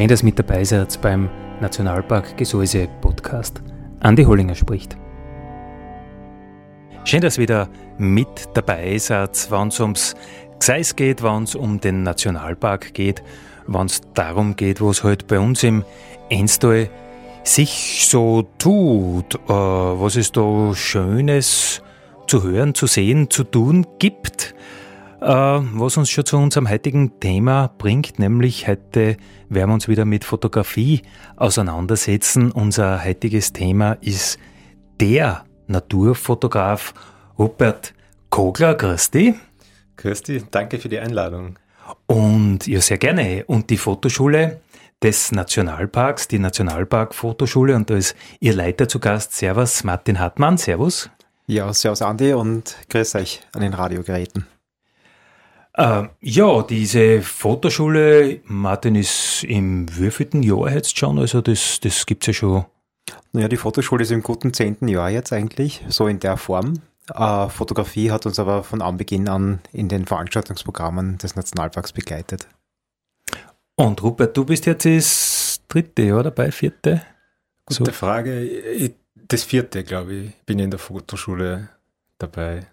Schön, dass mit dabei seid beim Nationalpark Gesäuse Podcast. Andi Hollinger spricht. Schön, dass wieder mit dabei seid, wenn es ums Gseis geht, wenn es um den Nationalpark geht, wenn es darum geht, was halt bei uns im Enstal sich so tut, äh, was es da Schönes zu hören, zu sehen, zu tun gibt. Äh, was uns schon zu unserem heutigen Thema bringt, nämlich heute werden wir uns wieder mit Fotografie auseinandersetzen. Unser heutiges Thema ist der Naturfotograf Rupert Kogler. Grüß dich. Grüß dich, danke für die Einladung. Und ja, sehr gerne. Und die Fotoschule des Nationalparks, die Nationalpark-Fotoschule, und da ist Ihr Leiter zu Gast. Servus, Martin Hartmann. Servus. Ja, servus Andi und grüß euch an den Radiogeräten. Äh, ja, diese Fotoschule, Martin, ist im wievielten Jahr jetzt schon? Also das, das gibt es ja schon. Naja, die Fotoschule ist im guten zehnten Jahr jetzt eigentlich, so in der Form. Äh, Fotografie hat uns aber von Anbeginn an in den Veranstaltungsprogrammen des Nationalparks begleitet. Und Rupert, du bist jetzt das dritte Jahr dabei, vierte? Gute so. Frage. Das vierte, glaube ich, bin ich in der Fotoschule dabei.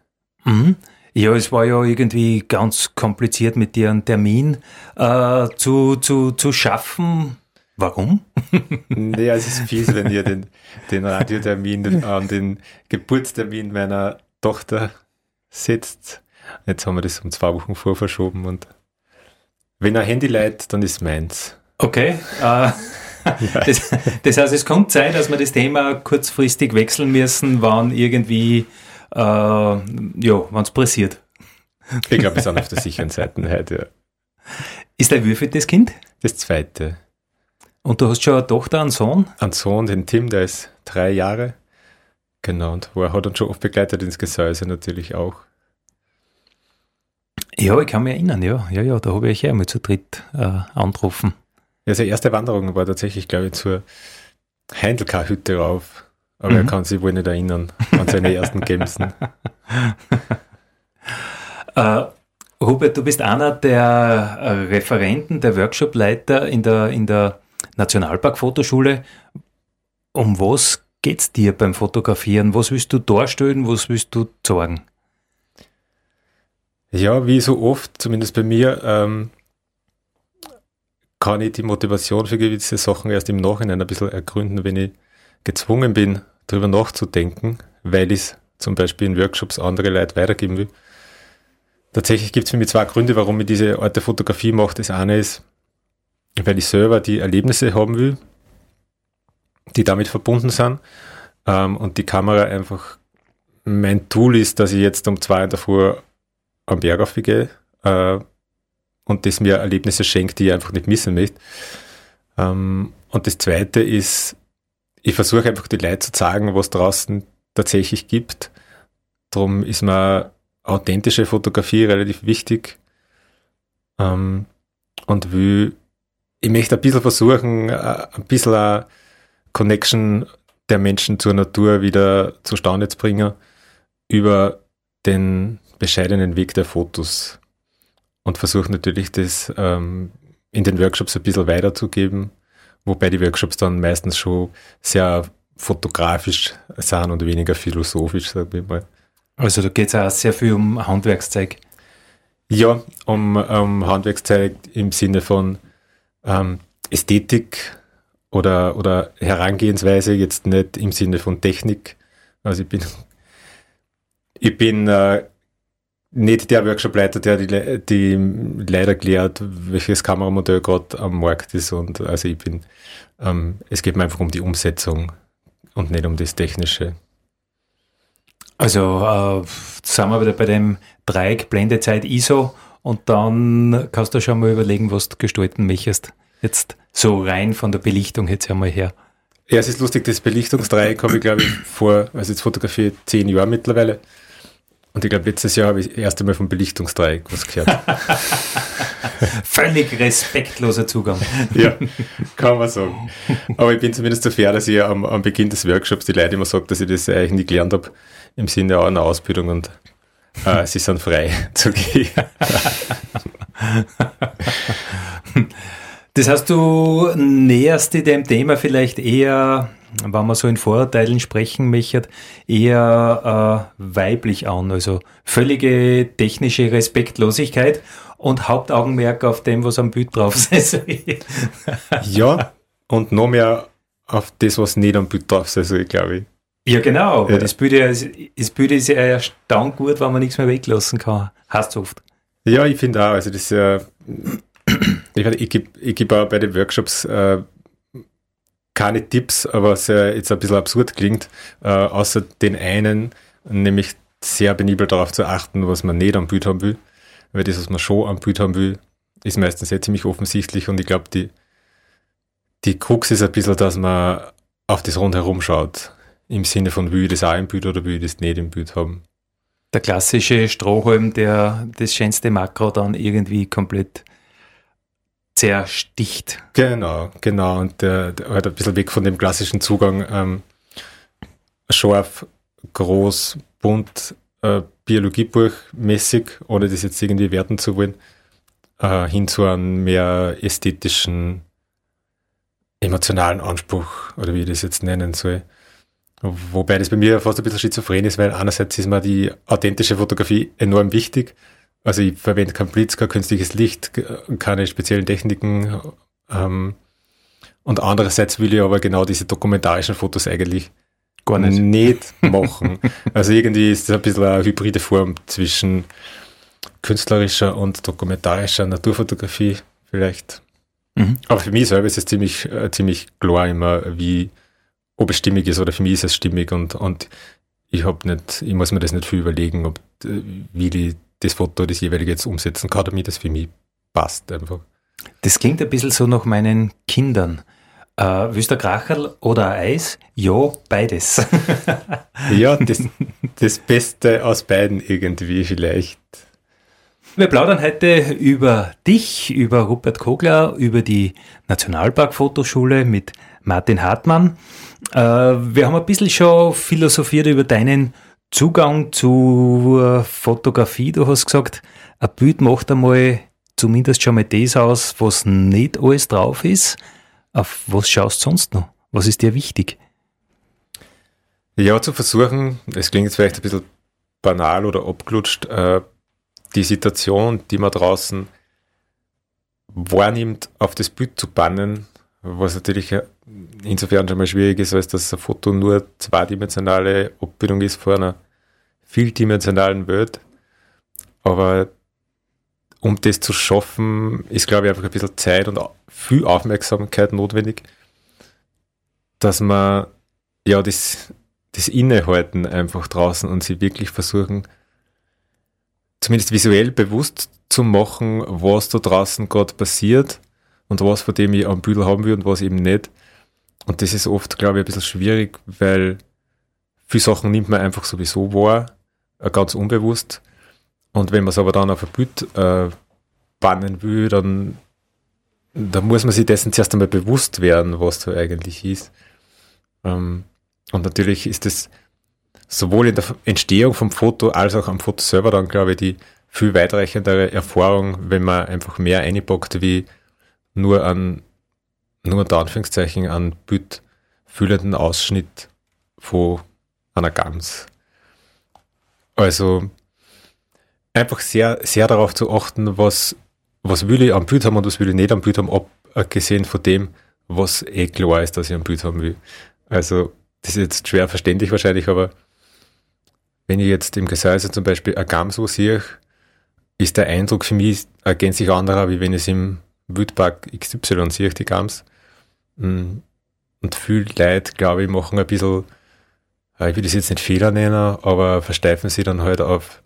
Mhm. Ja, es war ja irgendwie ganz kompliziert mit dir einen Termin äh, zu, zu, zu schaffen. Warum? naja, es ist fies, wenn ihr den, den Radiotermin an den Geburtstermin meiner Tochter setzt. Jetzt haben wir das um zwei Wochen vorverschoben und wenn ein Handy leiht, dann ist meins. Okay. Äh, das, das, heißt, es kommt Zeit, dass wir das Thema kurzfristig wechseln müssen, wann irgendwie äh, ja, wenn es pressiert. Ich glaube, wir sind auf der sicheren Seite heute, ja. Ist der Würfel das Kind? Das zweite. Und du hast schon eine Tochter, einen Sohn? Einen Sohn, den Tim, der ist drei Jahre. Genau, und er hat uns schon oft begleitet ins Gesäuse natürlich auch. Ja, ich kann mich erinnern, ja. Ja, ja, da habe ich ja einmal zu dritt äh, angerufen. Ja, seine erste Wanderung war tatsächlich, glaube ich, zur Heindelkar-Hütte rauf. Aber mhm. er kann sich wohl nicht erinnern an seine ersten Gemsen. äh, Hubert, du bist einer der äh, Referenten, der Workshopleiter in der, in der Nationalpark-Fotoschule. Um was geht es dir beim Fotografieren? Was willst du darstellen? Was willst du zeigen? Ja, wie so oft, zumindest bei mir, ähm, kann ich die Motivation für gewisse Sachen erst im Nachhinein ein bisschen ergründen, wenn ich gezwungen bin, darüber nachzudenken, weil ich es zum Beispiel in Workshops andere Leute weitergeben will. Tatsächlich gibt es für mich zwei Gründe, warum ich diese Art der Fotografie mache. Das eine ist, weil ich selber die Erlebnisse haben will, die damit verbunden sind. Ähm, und die Kamera einfach mein Tool ist, dass ich jetzt um zwei in der Früh am Berg aufgehe äh, und das mir Erlebnisse schenkt, die ich einfach nicht missen möchte. Ähm, und das zweite ist, ich versuche einfach die Leute zu zeigen, was draußen tatsächlich gibt. Darum ist mir authentische Fotografie relativ wichtig. Ähm, und will, ich möchte ein bisschen versuchen, äh, ein bisschen eine Connection der Menschen zur Natur wieder zustande zu bringen über den bescheidenen Weg der Fotos. Und versuche natürlich das ähm, in den Workshops ein bisschen weiterzugeben wobei die Workshops dann meistens schon sehr fotografisch sind und weniger philosophisch, sage ich mal. Also da geht es auch sehr viel um Handwerkszeug. Ja, um, um Handwerkszeug im Sinne von ähm, Ästhetik oder, oder Herangehensweise, jetzt nicht im Sinne von Technik. Also ich bin, ich bin äh, nicht der Workshopleiter, der die, die leider klärt, welches Kameramodell gerade am Markt ist. Und also ich bin, ähm, es geht mir einfach um die Umsetzung und nicht um das Technische. Also äh, sind wir wieder bei dem Dreieck Blendezeit ISO und dann kannst du schon mal überlegen, was du gestalten möchtest. Jetzt so rein von der Belichtung jetzt einmal her. Ja, es ist lustig, das Belichtungsdreieck habe ich, glaube ich, vor, also jetzt fotografiere zehn Jahre mittlerweile. Und ich glaube, letztes Jahr habe ich das erste Mal vom Belichtungsdreieck was gehört. Völlig respektloser Zugang. ja, kann man sagen. Aber ich bin zumindest so fair, dass ich am, am Beginn des Workshops die Leute immer sage, dass ich das eigentlich nicht gelernt habe, im Sinne einer Ausbildung und äh, sie sind frei zu gehen. Das heißt, du näherst dich dem Thema vielleicht eher, wenn man so in Vorurteilen sprechen möchte, eher äh, weiblich an. Also völlige technische Respektlosigkeit und Hauptaugenmerk auf dem, was am Bild drauf ist. ja, und noch mehr auf das, was nicht am Bild drauf ist, glaube ich. Ja, genau. Ja. Das, Bild, das Bild ist ja erstaunt gut, wenn man nichts mehr weglassen kann. Hast oft. Ja, ich finde auch. Also das ist ja ich, ich gebe ich geb auch bei den Workshops äh, keine Tipps, aber ja jetzt ein bisschen absurd klingt, äh, außer den einen, nämlich sehr benibel darauf zu achten, was man nicht am Bild haben will. Weil das, was man schon am Bild haben will, ist meistens sehr ziemlich offensichtlich und ich glaube, die, die Krux ist ein bisschen, dass man auf das rundherum schaut. Im Sinne von, will ich das auch im Bild oder will ich das nicht im Bild haben. Der klassische Strohhalm, der das schönste Makro dann irgendwie komplett zersticht. Genau, genau. Und der, der halt ein bisschen weg von dem klassischen Zugang ähm, scharf, groß, bunt, äh, Biologiebuch mäßig, ohne das jetzt irgendwie werten zu wollen, äh, hin zu einem mehr ästhetischen, emotionalen Anspruch, oder wie ich das jetzt nennen soll. Wobei das bei mir fast ein bisschen schizophren ist, weil einerseits ist mir die authentische Fotografie enorm wichtig also ich verwende kein Blitz, kein künstliches Licht, keine speziellen Techniken. Ähm, und andererseits will ich aber genau diese dokumentarischen Fotos eigentlich gar nicht, nicht machen. also irgendwie ist das ein bisschen eine hybride Form zwischen künstlerischer und dokumentarischer Naturfotografie vielleicht. Mhm. Aber für mich selber ist es ziemlich, äh, ziemlich klar immer, wie, ob es stimmig ist oder für mich ist es stimmig und, und ich habe nicht, ich muss mir das nicht viel überlegen, ob, äh, wie die das Foto, das jeweilige jetzt umsetzen kann, damit das für mich passt einfach. Das klingt ein bisschen so nach meinen Kindern. Äh, willst du ein Kracherl oder ein Eis? Ja, beides. ja, das, das Beste aus beiden irgendwie vielleicht. Wir plaudern heute über dich, über Rupert Kogler, über die Nationalpark-Fotoschule mit Martin Hartmann. Äh, wir haben ein bisschen schon philosophiert über deinen Zugang zur Fotografie, du hast gesagt, ein Bild macht einmal zumindest schon mal das aus, was nicht alles drauf ist. Auf was schaust du sonst noch? Was ist dir wichtig? Ja, zu versuchen, es klingt jetzt vielleicht ein bisschen banal oder abgelutscht, äh, die Situation, die man draußen wahrnimmt, auf das Bild zu bannen, was natürlich insofern schon mal schwierig ist, als dass ein Foto nur zweidimensionale Abbildung ist vor einer vieldimensionalen Welt. Aber um das zu schaffen, ist, glaube ich, einfach ein bisschen Zeit und viel Aufmerksamkeit notwendig, dass man ja das, das Innehalten einfach draußen und sie wirklich versuchen, zumindest visuell bewusst zu machen, was da draußen gerade passiert und was von dem ich am Büdel haben will und was eben nicht. Und das ist oft, glaube ich, ein bisschen schwierig, weil viele Sachen nimmt man einfach sowieso wahr, äh, ganz unbewusst. Und wenn man es aber dann auf ein Bild äh, bannen will, dann, dann muss man sich dessen zuerst einmal bewusst werden, was da eigentlich ist. Ähm, und natürlich ist es sowohl in der Entstehung vom Foto als auch am Foto selber dann, glaube ich, die viel weitreichendere Erfahrung, wenn man einfach mehr einpackt, wie nur an, nur unter Anführungszeichen, an bildfüllenden Ausschnitt von einer Gans. Also einfach sehr, sehr darauf zu achten, was, was will ich am Bild haben und was will ich nicht am Bild haben, abgesehen von dem, was eh klar ist, dass ich am Bild haben will. Also das ist jetzt schwer verständlich wahrscheinlich, aber wenn ich jetzt im Gesäuse zum Beispiel ein Gamso sehe, ist der Eindruck für mich ein gänzlich anderer, wie wenn ich es im Wildpark XY sehe, die Gams. Mm, und viele Leute, glaube ich, machen ein bisschen, äh, ich will das jetzt nicht Fehler nennen, aber versteifen sie dann halt auf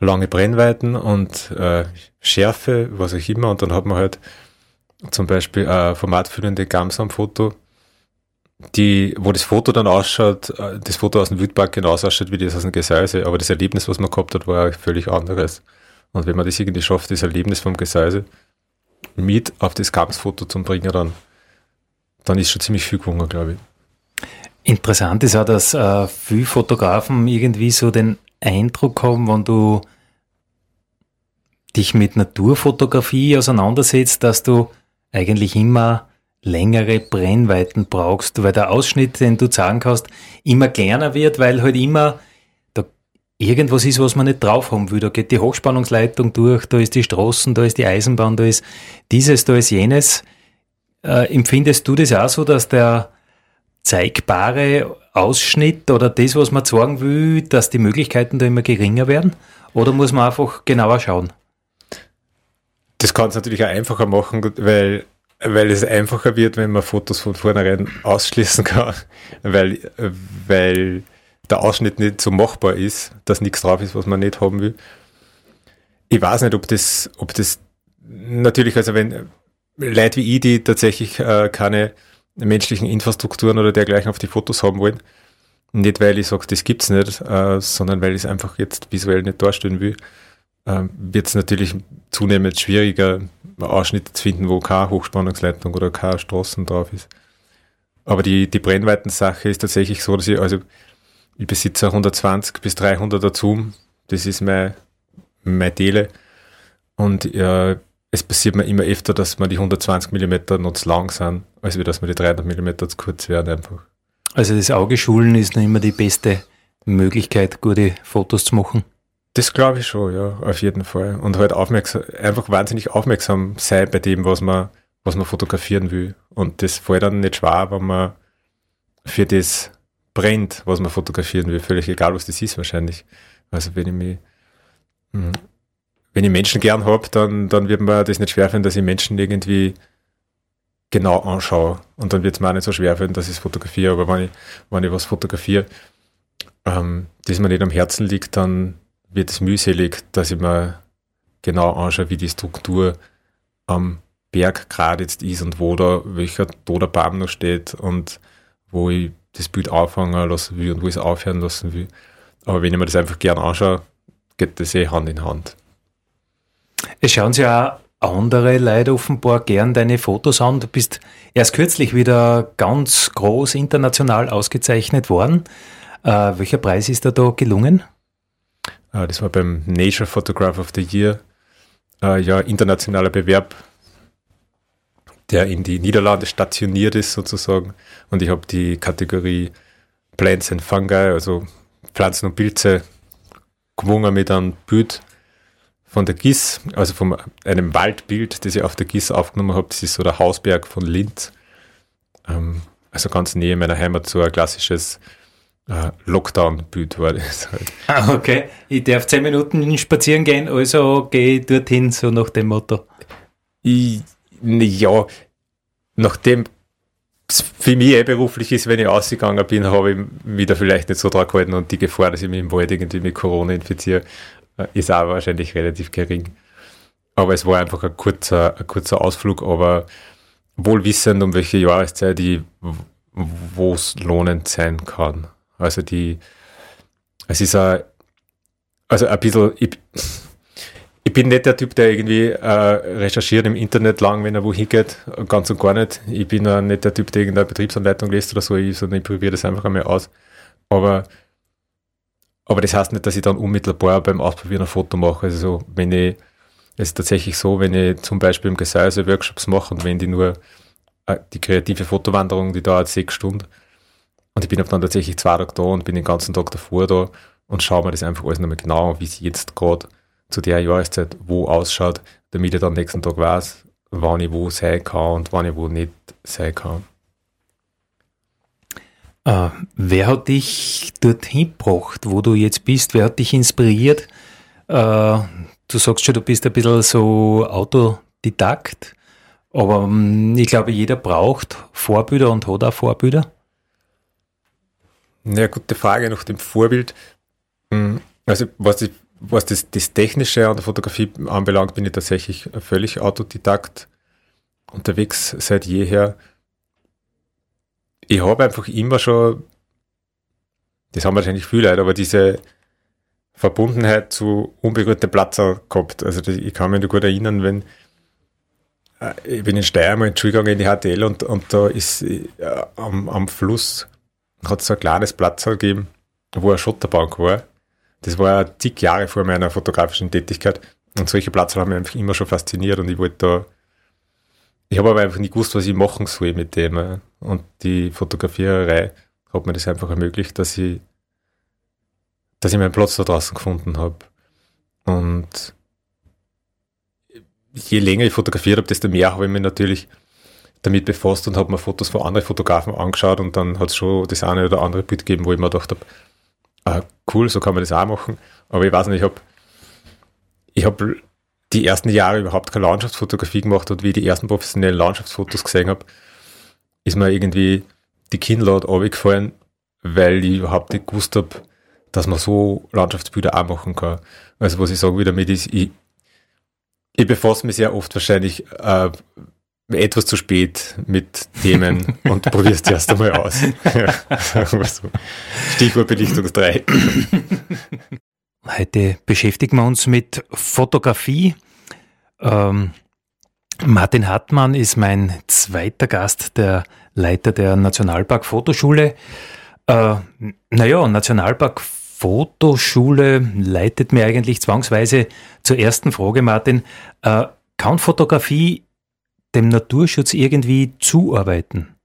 lange Brennweiten und äh, Schärfe, was auch immer. Und dann hat man halt zum Beispiel eine formatfüllende Gams am Foto, die, wo das Foto dann ausschaut, äh, das Foto aus dem Wildpark genauso ausschaut wie das aus dem Gesäuse, aber das Erlebnis, was man gehabt hat, war ein völlig anderes. Und wenn man das irgendwie schafft, das Erlebnis vom Gesäuse mit auf das Gams-Foto zu bringen, dann, dann ist schon ziemlich viel gewonnen, glaube ich. Interessant ist auch, dass äh, viele Fotografen irgendwie so den Eindruck haben, wenn du dich mit Naturfotografie auseinandersetzt, dass du eigentlich immer längere Brennweiten brauchst, weil der Ausschnitt, den du zeigen kannst, immer kleiner wird, weil halt immer da irgendwas ist, was man nicht drauf haben will. Da geht die Hochspannungsleitung durch, da ist die Straßen, da ist die Eisenbahn, da ist dieses, da ist jenes. Äh, empfindest du das auch so, dass der zeigbare Ausschnitt oder das, was man zeigen will, dass die Möglichkeiten da immer geringer werden? Oder muss man einfach genauer schauen? Das kann es natürlich auch einfacher machen, weil weil es einfacher wird, wenn man Fotos von vornherein ausschließen kann, weil, weil der Ausschnitt nicht so machbar ist, dass nichts drauf ist, was man nicht haben will. Ich weiß nicht, ob das, ob das natürlich, also wenn Leute wie ich, die tatsächlich äh, keine menschlichen Infrastrukturen oder dergleichen auf die Fotos haben wollen, nicht weil ich sage, das gibt's nicht, äh, sondern weil ich es einfach jetzt visuell nicht darstellen will, äh, wird es natürlich zunehmend schwieriger, Ausschnitte zu finden, wo keine Hochspannungsleitung oder keine Straßen drauf ist. Aber die, die Brennweitensache ist tatsächlich so, dass ich, also ich besitze 120 bis 300er Zoom, das ist mein, mein Tele. Und äh, es passiert mir immer öfter, dass man die 120 mm noch zu lang sind, als wie dass man die 300 mm zu kurz werden einfach. Also das Augeschulen ist noch immer die beste Möglichkeit, gute Fotos zu machen. Das glaube ich schon, ja, auf jeden Fall. Und halt aufmerksam, einfach wahnsinnig aufmerksam sein bei dem, was man, was man fotografieren will. Und das fällt dann nicht schwer, wenn man für das brennt, was man fotografieren will. Völlig egal, was das ist wahrscheinlich. Also wenn ich mich, hm, wenn ich Menschen gern habe, dann, dann wird mir das nicht schwerfallen, dass ich Menschen irgendwie genau anschaue. Und dann wird es mir auch nicht so schwerfallen, dass ich es fotografiere. Aber wenn ich, wenn ich was fotografiere, ähm, das mir nicht am Herzen liegt, dann wird es mühselig, dass ich mir genau anschaue, wie die Struktur am Berg gerade jetzt ist und wo da welcher toter Baum noch steht und wo ich das Bild auffangen lassen will und wo ich es aufhören lassen will. Aber wenn ich mir das einfach gern anschaue, geht das eh Hand in Hand. Es schauen sich auch andere Leute offenbar gern deine Fotos an. Du bist erst kürzlich wieder ganz groß international ausgezeichnet worden. Äh, welcher Preis ist dir da gelungen? Äh, das war beim Nature Photograph of the Year, äh, ja, internationaler Bewerb, der in die Niederlande stationiert ist sozusagen. Und ich habe die Kategorie Plants and Fungi, also Pflanzen und Pilze, gewonnen mit einem Bild von der Gis, also von einem Waldbild, das ich auf der Gis aufgenommen habe. Das ist so der Hausberg von Linz. Ähm, also ganz nähe meiner Heimat, so ein klassisches äh, Lockdown-Bild war das halt. Ah, okay. Ich darf zehn Minuten spazieren gehen, also gehe ich dorthin, so nach dem Motto. Ich, ja, nachdem es für mich eh beruflich ist, wenn ich ausgegangen bin, habe ich da vielleicht nicht so dran gehalten und die Gefahr, dass ich mich im Wald irgendwie mit Corona infiziere, ist auch wahrscheinlich relativ gering. Aber es war einfach ein kurzer, ein kurzer Ausflug, aber wohl wissend, um welche Jahreszeit ich, wo es lohnend sein kann. Also die, es ist ein, also ein bisschen, ich, ich bin nicht der Typ, der irgendwie äh, recherchiert im Internet lang, wenn er wohin geht, ganz und gar nicht. Ich bin auch nicht der Typ, der irgendeine Betriebsanleitung liest oder so, sondern ich probiere das einfach einmal aus. Aber, aber das heißt nicht, dass ich dann unmittelbar beim Ausprobieren ein Foto mache. Also wenn ich, es ist tatsächlich so, wenn ich zum Beispiel im Gesäuse Workshops mache und wenn die nur äh, die kreative Fotowanderung, die dauert sechs Stunden, und ich bin dann tatsächlich zwei Tage da und bin den ganzen Tag davor da und schaue mir das einfach alles nochmal genau an, wie es jetzt gerade zu der Jahreszeit wo ausschaut, damit ich dann nächsten Tag weiß, wann ich wo sein kann und wann ich wo nicht sein kann. Äh, wer hat dich dorthin gebracht, wo du jetzt bist? Wer hat dich inspiriert? Äh, du sagst schon, du bist ein bisschen so Autodidakt, aber ähm, ich glaube, jeder braucht Vorbilder und hat auch Vorbilder. Ja, gute Frage nach dem Vorbild. Hm, also, was, ich, was das, das Technische an der Fotografie anbelangt, bin ich tatsächlich völlig Autodidakt unterwegs seit jeher ich habe einfach immer schon, das haben wahrscheinlich viele Leute, aber diese Verbundenheit zu unberührten Platzer gehabt. Also ich kann mich noch gut erinnern, wenn äh, ich bin in Steiermark in Schule in die HTL und, und da ist äh, am, am Fluss hat es so ein kleines Platz gegeben, wo eine Schotterbank war. Das war zig Jahre vor meiner fotografischen Tätigkeit. Und solche Plätze haben mich einfach immer schon fasziniert und ich wollte da ich habe aber einfach nicht gewusst, was ich machen soll mit dem. Und die Fotografiererei hat mir das einfach ermöglicht, dass ich, dass ich meinen Platz da draußen gefunden habe. Und je länger ich fotografiert habe, desto mehr habe ich mich natürlich damit befasst und habe mir Fotos von anderen Fotografen angeschaut und dann hat es schon das eine oder andere Bild gegeben, wo ich mir gedacht habe, ah, cool, so kann man das auch machen. Aber ich weiß nicht, ich habe ich hab die ersten Jahre überhaupt keine Landschaftsfotografie gemacht hat, wie ich die ersten professionellen Landschaftsfotos gesehen habe, ist mir irgendwie die Kinnlade runtergefallen, weil ich überhaupt nicht gewusst habe, dass man so Landschaftsbilder auch machen kann. Also was ich sage wieder mit ist, ich, ich befasse mich sehr oft wahrscheinlich äh, etwas zu spät mit Themen und probiere es erst einmal aus. Stichwort Belichtungsdreieck. Heute beschäftigen wir uns mit Fotografie. Ähm, Martin Hartmann ist mein zweiter Gast, der Leiter der Nationalpark Fotoschule. Äh, naja, Nationalpark Fotoschule leitet mir eigentlich zwangsweise zur ersten Frage, Martin. Äh, kann Fotografie dem Naturschutz irgendwie zuarbeiten?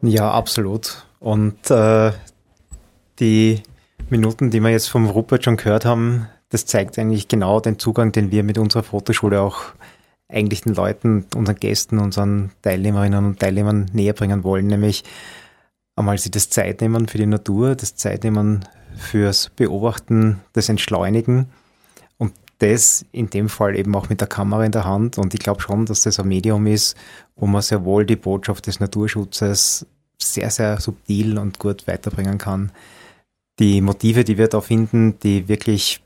Ja, absolut. Und äh, die Minuten, die wir jetzt vom Rupert schon gehört haben, das zeigt eigentlich genau den Zugang, den wir mit unserer Fotoschule auch eigentlich den Leuten, unseren Gästen, unseren Teilnehmerinnen und Teilnehmern näher bringen wollen, nämlich einmal sie das Zeit nehmen für die Natur, das Zeit nehmen fürs Beobachten, das Entschleunigen und das in dem Fall eben auch mit der Kamera in der Hand. Und ich glaube schon, dass das ein Medium ist, wo man sehr wohl die Botschaft des Naturschutzes sehr, sehr subtil und gut weiterbringen kann. Die Motive, die wir da finden, die wirklich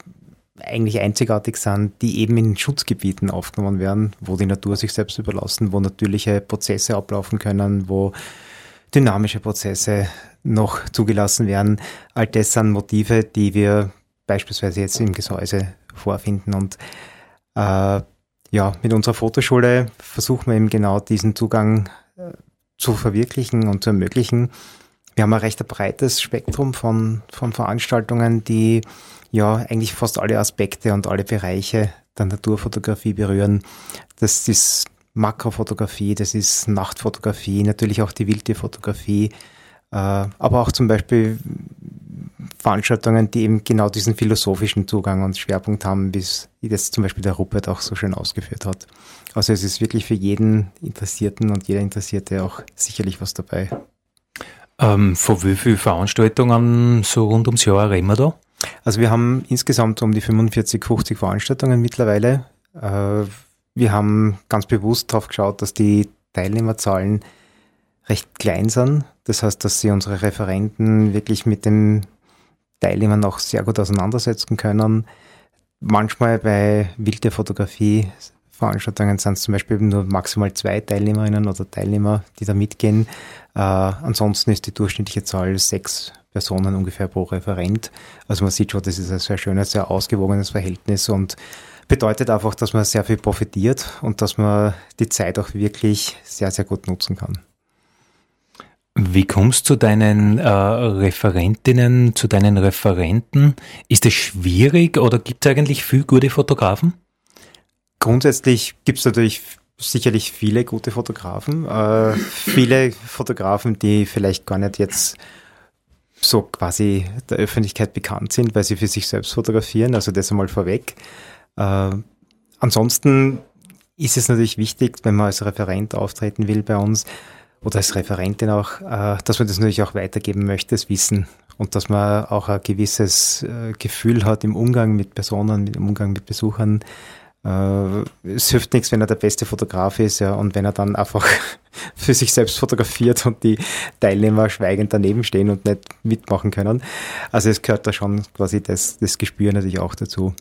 eigentlich einzigartig sind, die eben in Schutzgebieten aufgenommen werden, wo die Natur sich selbst überlassen, wo natürliche Prozesse ablaufen können, wo dynamische Prozesse noch zugelassen werden. All das sind Motive, die wir beispielsweise jetzt im Gesäuse vorfinden. Und äh, ja, mit unserer Fotoschule versuchen wir eben genau diesen Zugang äh, zu verwirklichen und zu ermöglichen wir haben ein recht breites Spektrum von, von Veranstaltungen, die ja eigentlich fast alle Aspekte und alle Bereiche der Naturfotografie berühren. Das ist Makrofotografie, das ist Nachtfotografie, natürlich auch die Wildtierfotografie, äh, aber auch zum Beispiel Veranstaltungen, die eben genau diesen philosophischen Zugang und Schwerpunkt haben, wie das zum Beispiel der Rupert auch so schön ausgeführt hat. Also es ist wirklich für jeden Interessierten und jeder Interessierte auch sicherlich was dabei. Ähm, von wie vielen Veranstaltungen so rund ums Jahr reden wir da? Also wir haben insgesamt um die 45, 50 Veranstaltungen mittlerweile. Äh, wir haben ganz bewusst darauf geschaut, dass die Teilnehmerzahlen recht klein sind. Das heißt, dass sie unsere Referenten wirklich mit den Teilnehmern auch sehr gut auseinandersetzen können. Manchmal bei wilder Fotografie Veranstaltungen sind es zum Beispiel nur maximal zwei Teilnehmerinnen oder Teilnehmer, die da mitgehen. Äh, ansonsten ist die durchschnittliche Zahl sechs Personen ungefähr pro Referent. Also man sieht schon, das ist ein sehr schönes, sehr ausgewogenes Verhältnis und bedeutet einfach, dass man sehr viel profitiert und dass man die Zeit auch wirklich sehr, sehr gut nutzen kann. Wie kommst du zu deinen äh, Referentinnen, zu deinen Referenten? Ist es schwierig oder gibt es eigentlich viel gute Fotografen? Grundsätzlich gibt es natürlich sicherlich viele gute Fotografen. Äh, viele Fotografen, die vielleicht gar nicht jetzt so quasi der Öffentlichkeit bekannt sind, weil sie für sich selbst fotografieren. Also das einmal vorweg. Äh, ansonsten ist es natürlich wichtig, wenn man als Referent auftreten will bei uns, oder als Referentin auch, äh, dass man das natürlich auch weitergeben möchte, das Wissen und dass man auch ein gewisses äh, Gefühl hat im Umgang mit Personen, im Umgang mit Besuchern, es hilft nichts, wenn er der beste Fotograf ist, ja, und wenn er dann einfach für sich selbst fotografiert und die Teilnehmer schweigend daneben stehen und nicht mitmachen können. Also es gehört da schon quasi das, das Gespür natürlich auch dazu.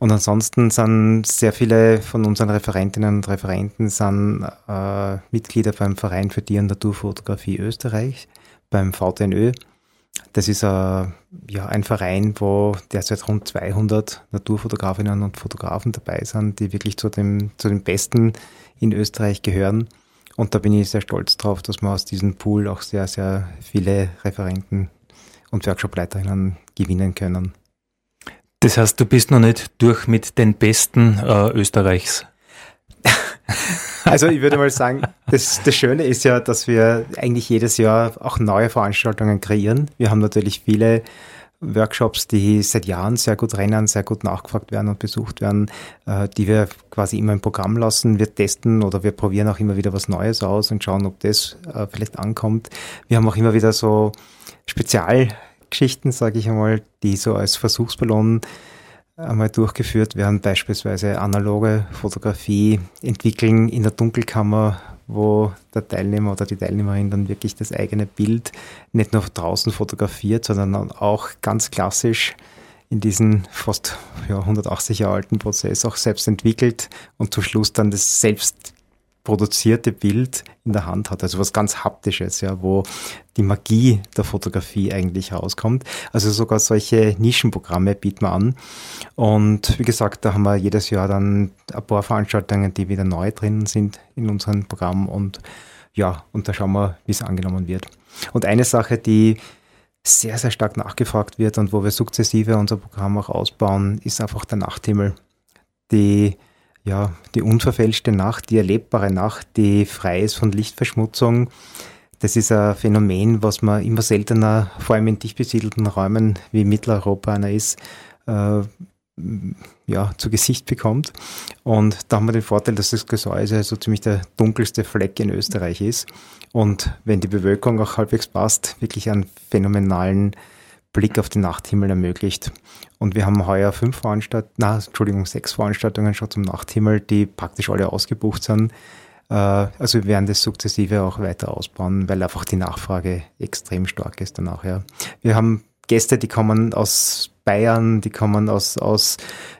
Und ansonsten sind sehr viele von unseren Referentinnen und Referenten sind äh, Mitglieder beim Verein für Tier- und Naturfotografie Österreich, beim VTNÖ. Das ist ein, äh, ja, ein Verein, wo derzeit rund 200 Naturfotografinnen und Fotografen dabei sind, die wirklich zu, dem, zu den Besten in Österreich gehören. Und da bin ich sehr stolz drauf, dass wir aus diesem Pool auch sehr, sehr viele Referenten und Workshopleiterinnen gewinnen können. Das heißt, du bist noch nicht durch mit den Besten äh, Österreichs. Also ich würde mal sagen, das, das Schöne ist ja, dass wir eigentlich jedes Jahr auch neue Veranstaltungen kreieren. Wir haben natürlich viele Workshops, die seit Jahren sehr gut rennen, sehr gut nachgefragt werden und besucht werden, äh, die wir quasi immer im Programm lassen. Wir testen oder wir probieren auch immer wieder was Neues aus und schauen, ob das äh, vielleicht ankommt. Wir haben auch immer wieder so Spezialgeschichten, sage ich einmal, die so als Versuchsballon einmal durchgeführt. Werden, beispielsweise analoge Fotografie entwickeln in der Dunkelkammer, wo der Teilnehmer oder die Teilnehmerin dann wirklich das eigene Bild nicht nur draußen fotografiert, sondern auch ganz klassisch in diesen fast ja, 180 Jahre alten Prozess auch selbst entwickelt und zum Schluss dann das selbst produzierte Bild in der Hand hat. Also was ganz Haptisches, ja, wo die Magie der Fotografie eigentlich rauskommt. Also sogar solche Nischenprogramme bieten wir an. Und wie gesagt, da haben wir jedes Jahr dann ein paar Veranstaltungen, die wieder neu drin sind in unserem Programm und ja, und da schauen wir, wie es angenommen wird. Und eine Sache, die sehr, sehr stark nachgefragt wird und wo wir sukzessive unser Programm auch ausbauen, ist einfach der Nachthimmel. Die ja, die unverfälschte Nacht, die erlebbare Nacht, die frei ist von Lichtverschmutzung. Das ist ein Phänomen, was man immer seltener, vor allem in dicht besiedelten Räumen wie Mitteleuropa einer ist, äh, ja, zu Gesicht bekommt. Und da haben wir den Vorteil, dass das Gesäuse so ziemlich der dunkelste Fleck in Österreich ist. Und wenn die Bewölkung auch halbwegs passt, wirklich einen phänomenalen Blick auf den Nachthimmel ermöglicht. Und wir haben heuer fünf Veranstaltungen, Entschuldigung, sechs Veranstaltungen schon zum Nachthimmel, die praktisch alle ausgebucht sind. Äh, also wir werden das sukzessive auch weiter ausbauen, weil einfach die Nachfrage extrem stark ist danach. Ja. Wir haben Gäste, die kommen aus Bayern, die kommen aus, aus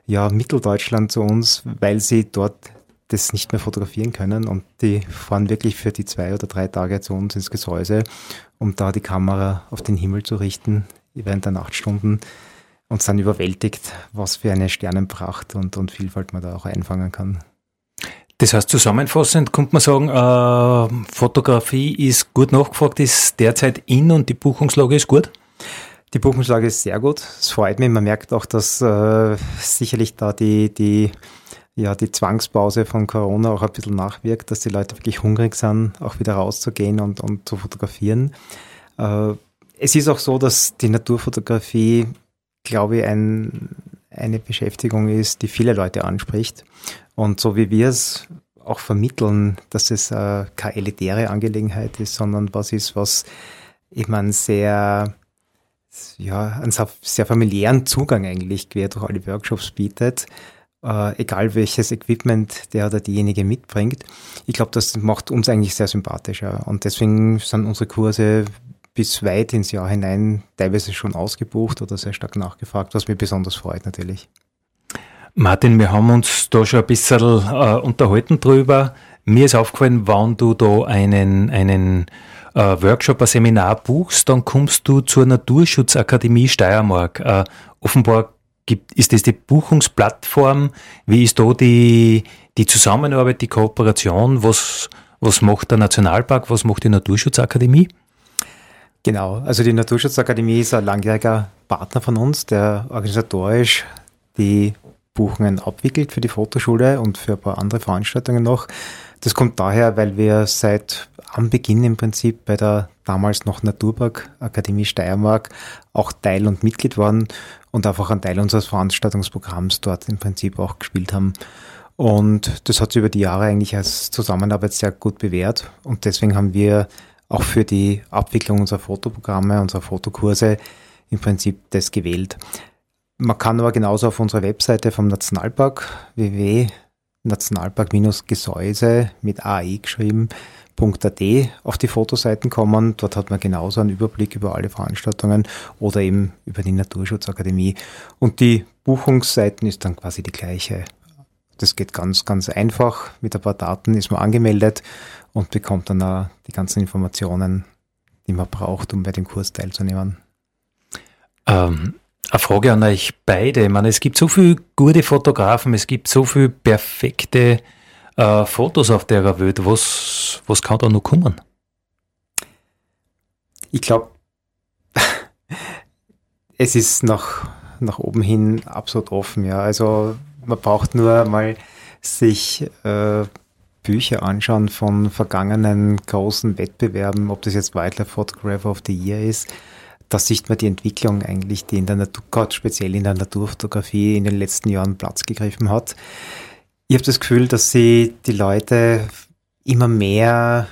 ja, Mitteldeutschland zu uns, weil sie dort das nicht mehr fotografieren können und die fahren wirklich für die zwei oder drei Tage zu uns ins Gesäuse, um da die Kamera auf den Himmel zu richten während der Nachtstunden und sind überwältigt, was für eine Sternenpracht und, und Vielfalt man da auch einfangen kann. Das heißt, zusammenfassend könnte man sagen, äh, Fotografie ist gut nachgefragt, ist derzeit in und die Buchungslage ist gut? Die Buchungslage ist sehr gut. Es freut mich. Man merkt auch, dass äh, sicherlich da die, die, ja, die Zwangspause von Corona auch ein bisschen nachwirkt, dass die Leute wirklich hungrig sind, auch wieder rauszugehen und, und zu fotografieren. Äh, es ist auch so, dass die Naturfotografie, glaube ich, ein, eine Beschäftigung ist, die viele Leute anspricht. Und so wie wir es auch vermitteln, dass es äh, keine elitäre Angelegenheit ist, sondern was ist, was ich meine, sehr, ja, einen sehr familiären Zugang eigentlich quer durch alle Workshops bietet, äh, egal welches Equipment der oder diejenige mitbringt. Ich glaube, das macht uns eigentlich sehr sympathischer. Und deswegen sind unsere Kurse bis weit ins Jahr hinein teilweise schon ausgebucht oder sehr stark nachgefragt, was mich besonders freut natürlich. Martin, wir haben uns da schon ein bisschen äh, unterhalten drüber. Mir ist aufgefallen, wenn du da einen, einen äh, Workshop, ein Seminar buchst, dann kommst du zur Naturschutzakademie Steiermark. Äh, offenbar gibt, ist das die Buchungsplattform. Wie ist da die, die Zusammenarbeit, die Kooperation? Was, was macht der Nationalpark? Was macht die Naturschutzakademie? Genau, also die Naturschutzakademie ist ein langjähriger Partner von uns, der organisatorisch die Buchungen abwickelt für die Fotoschule und für ein paar andere Veranstaltungen noch. Das kommt daher, weil wir seit am Beginn im Prinzip bei der damals noch Naturpark Akademie Steiermark auch Teil und Mitglied waren und einfach einen Teil unseres Veranstaltungsprogramms dort im Prinzip auch gespielt haben. Und das hat sich über die Jahre eigentlich als Zusammenarbeit sehr gut bewährt. Und deswegen haben wir auch für die Abwicklung unserer Fotoprogramme, unserer Fotokurse im Prinzip das gewählt. Man kann aber genauso auf unserer Webseite vom Nationalpark www.nationalpark-gesäuse mit AI geschrieben .at auf die Fotoseiten kommen. Dort hat man genauso einen Überblick über alle Veranstaltungen oder eben über die Naturschutzakademie. Und die Buchungsseiten ist dann quasi die gleiche. Das geht ganz, ganz einfach. Mit ein paar Daten ist man angemeldet und bekommt dann auch die ganzen Informationen, die man braucht, um bei dem Kurs teilzunehmen. Ähm, eine Frage an euch beide. Ich meine, es gibt so viele gute Fotografen, es gibt so viele perfekte äh, Fotos auf der Welt. Was, was kann da noch kommen? Ich glaube, es ist nach, nach oben hin absolut offen. Ja. Also man braucht nur mal sich äh, Bücher anschauen von vergangenen großen Wettbewerben, ob das jetzt Wildlife Photographer of the Year ist. Da sieht man die Entwicklung eigentlich, die in der Natur, gerade speziell in der Naturfotografie in den letzten Jahren Platz gegriffen hat. Ich habe das Gefühl, dass sie die Leute immer mehr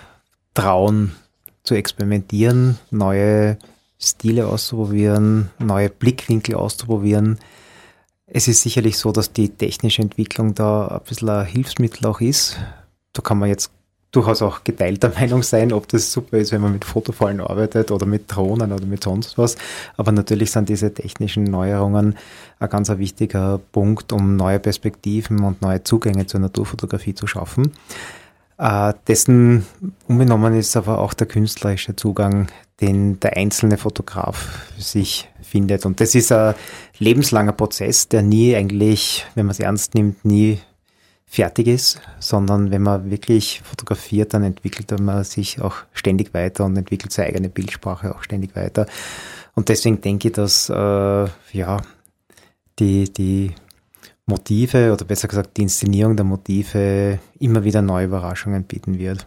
trauen zu experimentieren, neue Stile auszuprobieren, neue Blickwinkel auszuprobieren. Es ist sicherlich so, dass die technische Entwicklung da ein bisschen ein Hilfsmittel auch ist. Da kann man jetzt durchaus auch geteilter Meinung sein, ob das super ist, wenn man mit Fotofallen arbeitet oder mit Drohnen oder mit sonst was. Aber natürlich sind diese technischen Neuerungen ein ganz wichtiger Punkt, um neue Perspektiven und neue Zugänge zur Naturfotografie zu schaffen. Äh, dessen unbenommen ist aber auch der künstlerische Zugang, den der einzelne Fotograf sich findet. Und das ist ein lebenslanger Prozess, der nie eigentlich, wenn man es ernst nimmt, nie fertig ist, sondern wenn man wirklich fotografiert, dann entwickelt man sich auch ständig weiter und entwickelt seine eigene Bildsprache auch ständig weiter. Und deswegen denke ich, dass äh, ja die, die Motive oder besser gesagt die Inszenierung der Motive immer wieder neue Überraschungen bieten wird.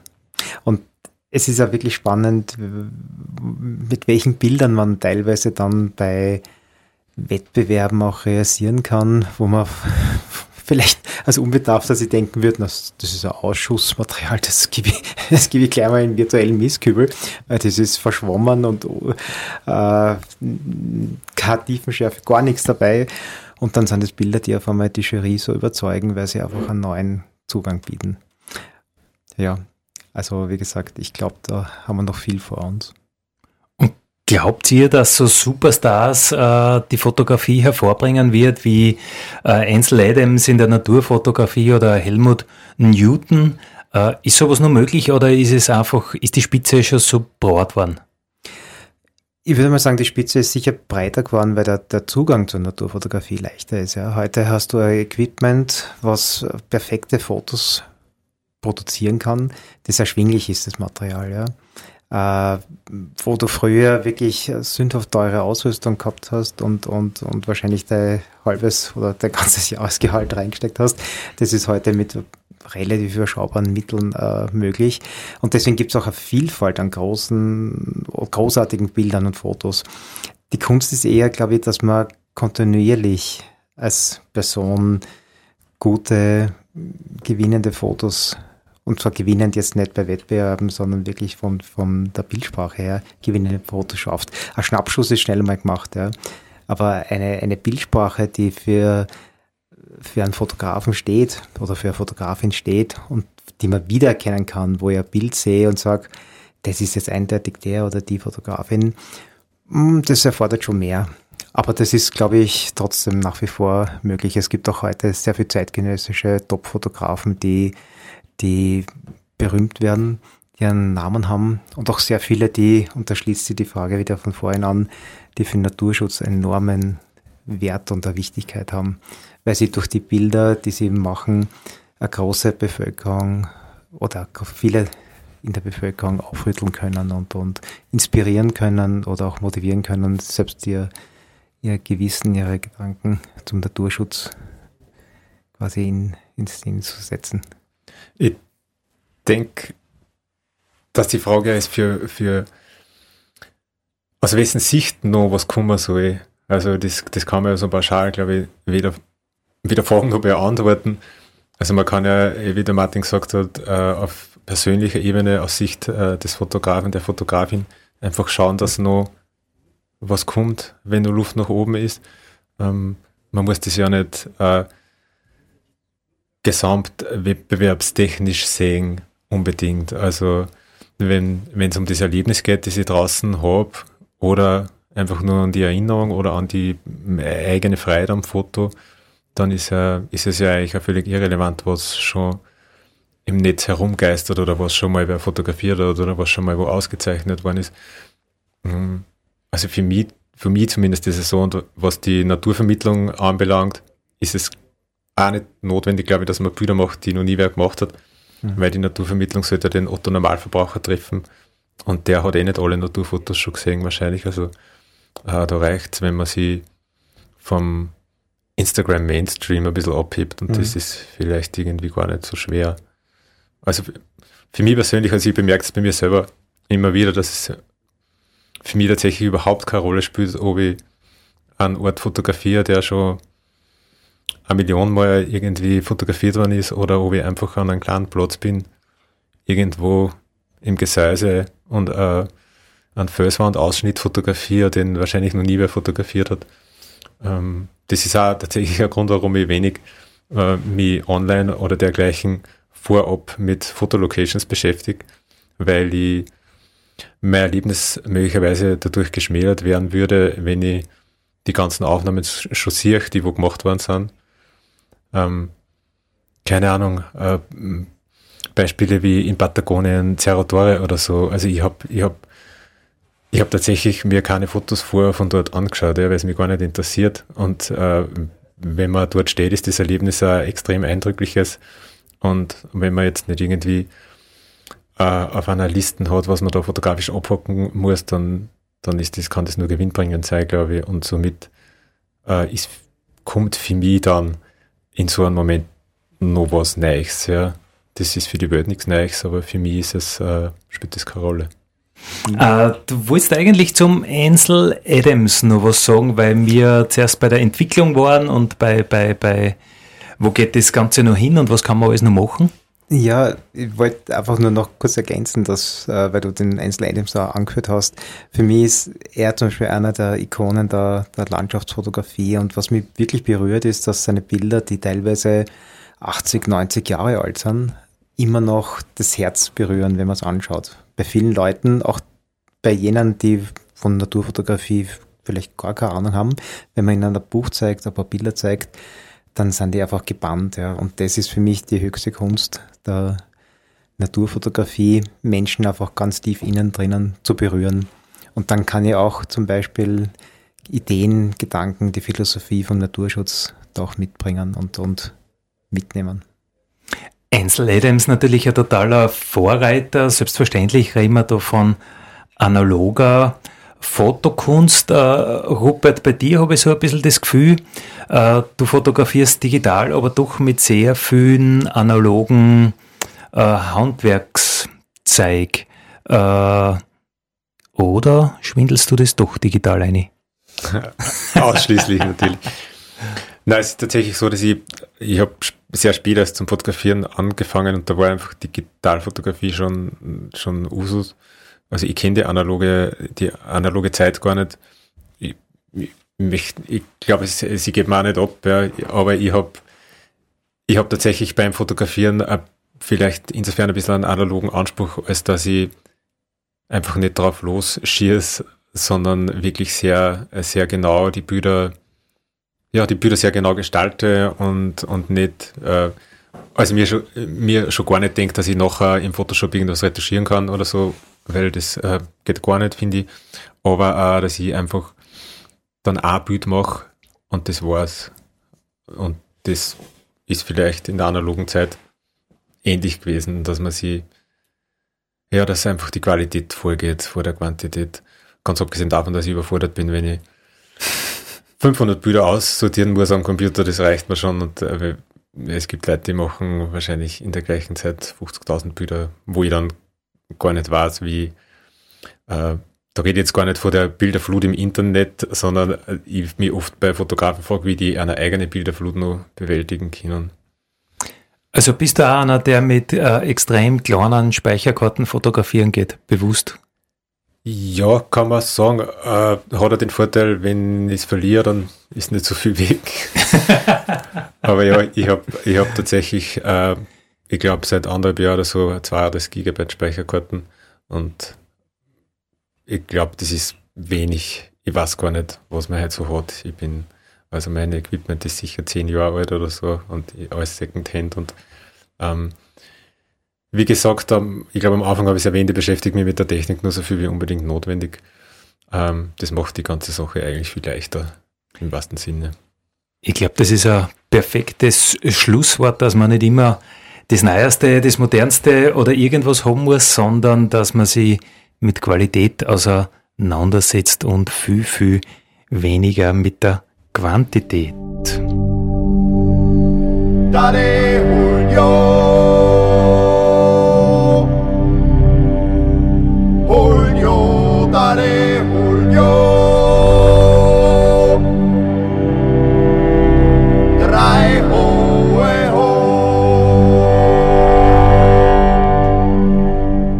Und es ist ja wirklich spannend, mit welchen Bildern man teilweise dann bei Wettbewerben auch realisieren kann, wo man vielleicht als Unbedarfter sie denken würden, das, das ist ein Ausschussmaterial, das gebe ich, das gebe ich gleich mal in virtuellen Misskübel, weil das ist verschwommen und äh, keine Tiefenschärfe, gar nichts dabei. Und dann sind es Bilder, die auf einmal die Jury so überzeugen, weil sie einfach einen neuen Zugang bieten. Ja, also wie gesagt, ich glaube, da haben wir noch viel vor uns. Glaubt ihr, dass so Superstars äh, die Fotografie hervorbringen wird, wie äh, Ansel Adams in der Naturfotografie oder Helmut Newton? Äh, ist sowas nur möglich oder ist es einfach, ist die Spitze schon so breit worden? Ich würde mal sagen, die Spitze ist sicher breiter geworden, weil der, der Zugang zur Naturfotografie leichter ist. Ja. Heute hast du ein Equipment, was perfekte Fotos produzieren kann, das erschwinglich ist, das Material. Ja äh, wo du früher wirklich sündhaft teure Ausrüstung gehabt hast und, und, und wahrscheinlich dein halbes oder dein ganzes Jahresgehalt reingesteckt hast. Das ist heute mit relativ überschaubaren Mitteln äh, möglich. Und deswegen gibt es auch eine Vielfalt an großen, großartigen Bildern und Fotos. Die Kunst ist eher, glaube ich, dass man kontinuierlich als Person gute, gewinnende Fotos und zwar gewinnend jetzt nicht bei Wettbewerben, sondern wirklich von, von der Bildsprache her gewinnende schafft. Ein Schnappschuss ist schnell mal gemacht, ja. Aber eine, eine Bildsprache, die für, für einen Fotografen steht oder für eine Fotografin steht und die man wiedererkennen kann, wo ich ein Bild sehe und sage, das ist jetzt eindeutig der oder die Fotografin, hm, das erfordert schon mehr. Aber das ist, glaube ich, trotzdem nach wie vor möglich. Es gibt auch heute sehr viele zeitgenössische Top-Fotografen, die die berühmt werden, die einen Namen haben und auch sehr viele, die, und da schließt sich die Frage wieder von vorhin an, die für den Naturschutz enormen Wert und eine Wichtigkeit haben, weil sie durch die Bilder, die sie machen, eine große Bevölkerung oder viele in der Bevölkerung aufrütteln können und, und inspirieren können oder auch motivieren können, selbst ihr, ihr Gewissen, ihre Gedanken zum Naturschutz quasi in, in Szene zu setzen. Ich denke, dass die Frage ist für, für aus wessen Sicht noch was kommen soll. Also das, das kann man ja so pauschal, glaube ich, weder, weder fragen noch beantworten. Also man kann ja, wie der Martin gesagt hat, äh, auf persönlicher Ebene aus Sicht äh, des Fotografen, der Fotografin einfach schauen, dass noch was kommt, wenn nur Luft nach oben ist. Ähm, man muss das ja nicht äh, gesamt wettbewerbstechnisch sehen, unbedingt. Also wenn es um das Erlebnis geht, das ich draußen habe, oder einfach nur an die Erinnerung oder an die eigene Freiheit am Foto, dann ist, ja, ist es ja eigentlich auch völlig irrelevant, was schon im Netz herumgeistert oder was schon mal wer fotografiert hat oder was schon mal wo ausgezeichnet worden ist. Mhm. Also für mich, für mich zumindest ist es so, und was die Naturvermittlung anbelangt, ist es auch nicht notwendig, glaube ich, dass man Bilder macht, die noch nie wer gemacht hat, mhm. weil die Naturvermittlung sollte den Otto Normalverbraucher treffen und der hat eh nicht alle Naturfotos schon gesehen wahrscheinlich. Also äh, da reicht es, wenn man sie vom Instagram Mainstream ein bisschen abhebt und mhm. das ist vielleicht irgendwie gar nicht so schwer. Also für mich persönlich, also ich bemerke es bei mir selber immer wieder, dass es für mich tatsächlich überhaupt keine Rolle spielt, ob ich einen Ort fotografiere, der schon eine Million Mal irgendwie fotografiert worden ist, oder ob ich einfach an einem kleinen Platz bin, irgendwo im Gesäuse und äh, einen Felswandausschnitt fotografiere, den wahrscheinlich noch nie wer fotografiert hat. Ähm, das ist auch tatsächlich ein Grund, warum ich wenig äh, mich online oder dergleichen vorab mit Fotolocations beschäftige, weil ich mein Erlebnis möglicherweise dadurch geschmälert werden würde, wenn ich die ganzen Aufnahmen schon sehe, die wo gemacht worden sind. Ähm, keine Ahnung, äh, Beispiele wie in Patagonien, Cerro oder so. Also ich habe ich hab, ich hab tatsächlich mir keine Fotos vorher von dort angeschaut, ja, weil es mich gar nicht interessiert. Und äh, wenn man dort steht, ist das Erlebnis ein extrem eindrückliches. Und wenn man jetzt nicht irgendwie äh, auf einer Liste hat, was man da fotografisch abhocken muss, dann, dann ist das, kann das nur gewinnbringend sein, glaube ich. Und somit äh, ist, kommt für mich dann in so einem Moment noch was Neues. Ja. Das ist für die Welt nichts Neues, aber für mich ist es, äh, spielt das keine Rolle. Äh, du wolltest eigentlich zum Ansel Adams noch was sagen, weil wir zuerst bei der Entwicklung waren und bei, bei, bei wo geht das Ganze noch hin und was kann man alles noch machen? Ja, ich wollte einfach nur noch kurz ergänzen, dass, äh, weil du den Adams da angeführt hast, für mich ist er zum Beispiel einer der Ikonen der, der Landschaftsfotografie und was mich wirklich berührt ist, dass seine Bilder, die teilweise 80, 90 Jahre alt sind, immer noch das Herz berühren, wenn man es anschaut. Bei vielen Leuten, auch bei jenen, die von Naturfotografie vielleicht gar keine Ahnung haben, wenn man ihnen ein Buch zeigt, ein paar Bilder zeigt, dann sind die einfach gebannt. Ja. Und das ist für mich die höchste Kunst der Naturfotografie, Menschen einfach ganz tief innen drinnen zu berühren. Und dann kann ich auch zum Beispiel Ideen, Gedanken, die Philosophie vom Naturschutz da auch mitbringen und, und mitnehmen. Ansel Adams natürlich ein totaler Vorreiter. Selbstverständlich reden wir da von analoger Fotokunst. Äh, Rupert, bei dir habe ich so ein bisschen das Gefühl, äh, du fotografierst digital, aber doch mit sehr vielen analogen äh, Handwerkszeig. Äh, oder schwindelst du das doch digital ein? Ausschließlich natürlich. Nein, es ist tatsächlich so, dass ich, ich habe sehr spät erst zum Fotografieren angefangen und da war einfach Digitalfotografie schon, schon Usus. Also ich kenne die analoge, die analoge Zeit gar nicht. Ich, ich, ich glaube, sie geht mir auch nicht ab, ja, aber ich habe ich hab tatsächlich beim Fotografieren vielleicht insofern ein bisschen einen analogen Anspruch, als dass ich einfach nicht drauf losschieße, sondern wirklich sehr, sehr genau die Bilder ja, die Bilder sehr genau gestalte und, und nicht, äh, also mir schon, mir schon gar nicht denkt, dass ich nachher im Photoshop irgendwas retuschieren kann oder so, weil das äh, geht gar nicht, finde ich. Aber auch, dass ich einfach dann ein Bild mache und das war's. Und das ist vielleicht in der analogen Zeit ähnlich gewesen, dass man sie, ja, dass einfach die Qualität vorgeht vor der Quantität. Ganz abgesehen davon, dass ich überfordert bin, wenn ich 500 Bilder aussortieren muss am Computer, das reicht mir schon. Und äh, es gibt Leute, die machen wahrscheinlich in der gleichen Zeit 50.000 Bilder, wo ich dann gar nicht weiß, wie. Äh, da rede ich jetzt gar nicht vor der Bilderflut im Internet, sondern äh, ich mich oft bei Fotografen frage, wie die eine eigene Bilderflut noch bewältigen können. Also bist du auch einer, der mit äh, extrem kleinen Speicherkarten fotografieren geht, bewusst? Ja, kann man sagen. Äh, hat er den Vorteil, wenn ich es verliere, dann ist nicht so viel weg. Aber ja, ich habe ich hab tatsächlich, äh, ich glaube, seit anderthalb Jahren oder so 32 Gigabyte Speicherkarten und ich glaube, das ist wenig. Ich weiß gar nicht, was man halt so hat. Ich bin, also mein Equipment ist sicher zehn Jahre alt oder so und alles Secondhand und ähm, wie gesagt, ich glaube am Anfang habe ich es erwähnt, ich beschäftige mich mit der Technik nur so viel wie unbedingt notwendig. Ähm, das macht die ganze Sache eigentlich viel leichter, im wahrsten Sinne. Ich glaube, das ist ein perfektes Schlusswort, dass man nicht immer das Neueste, das Modernste oder irgendwas haben muss, sondern dass man sich mit Qualität auseinandersetzt und viel, viel weniger mit der Quantität. Daddy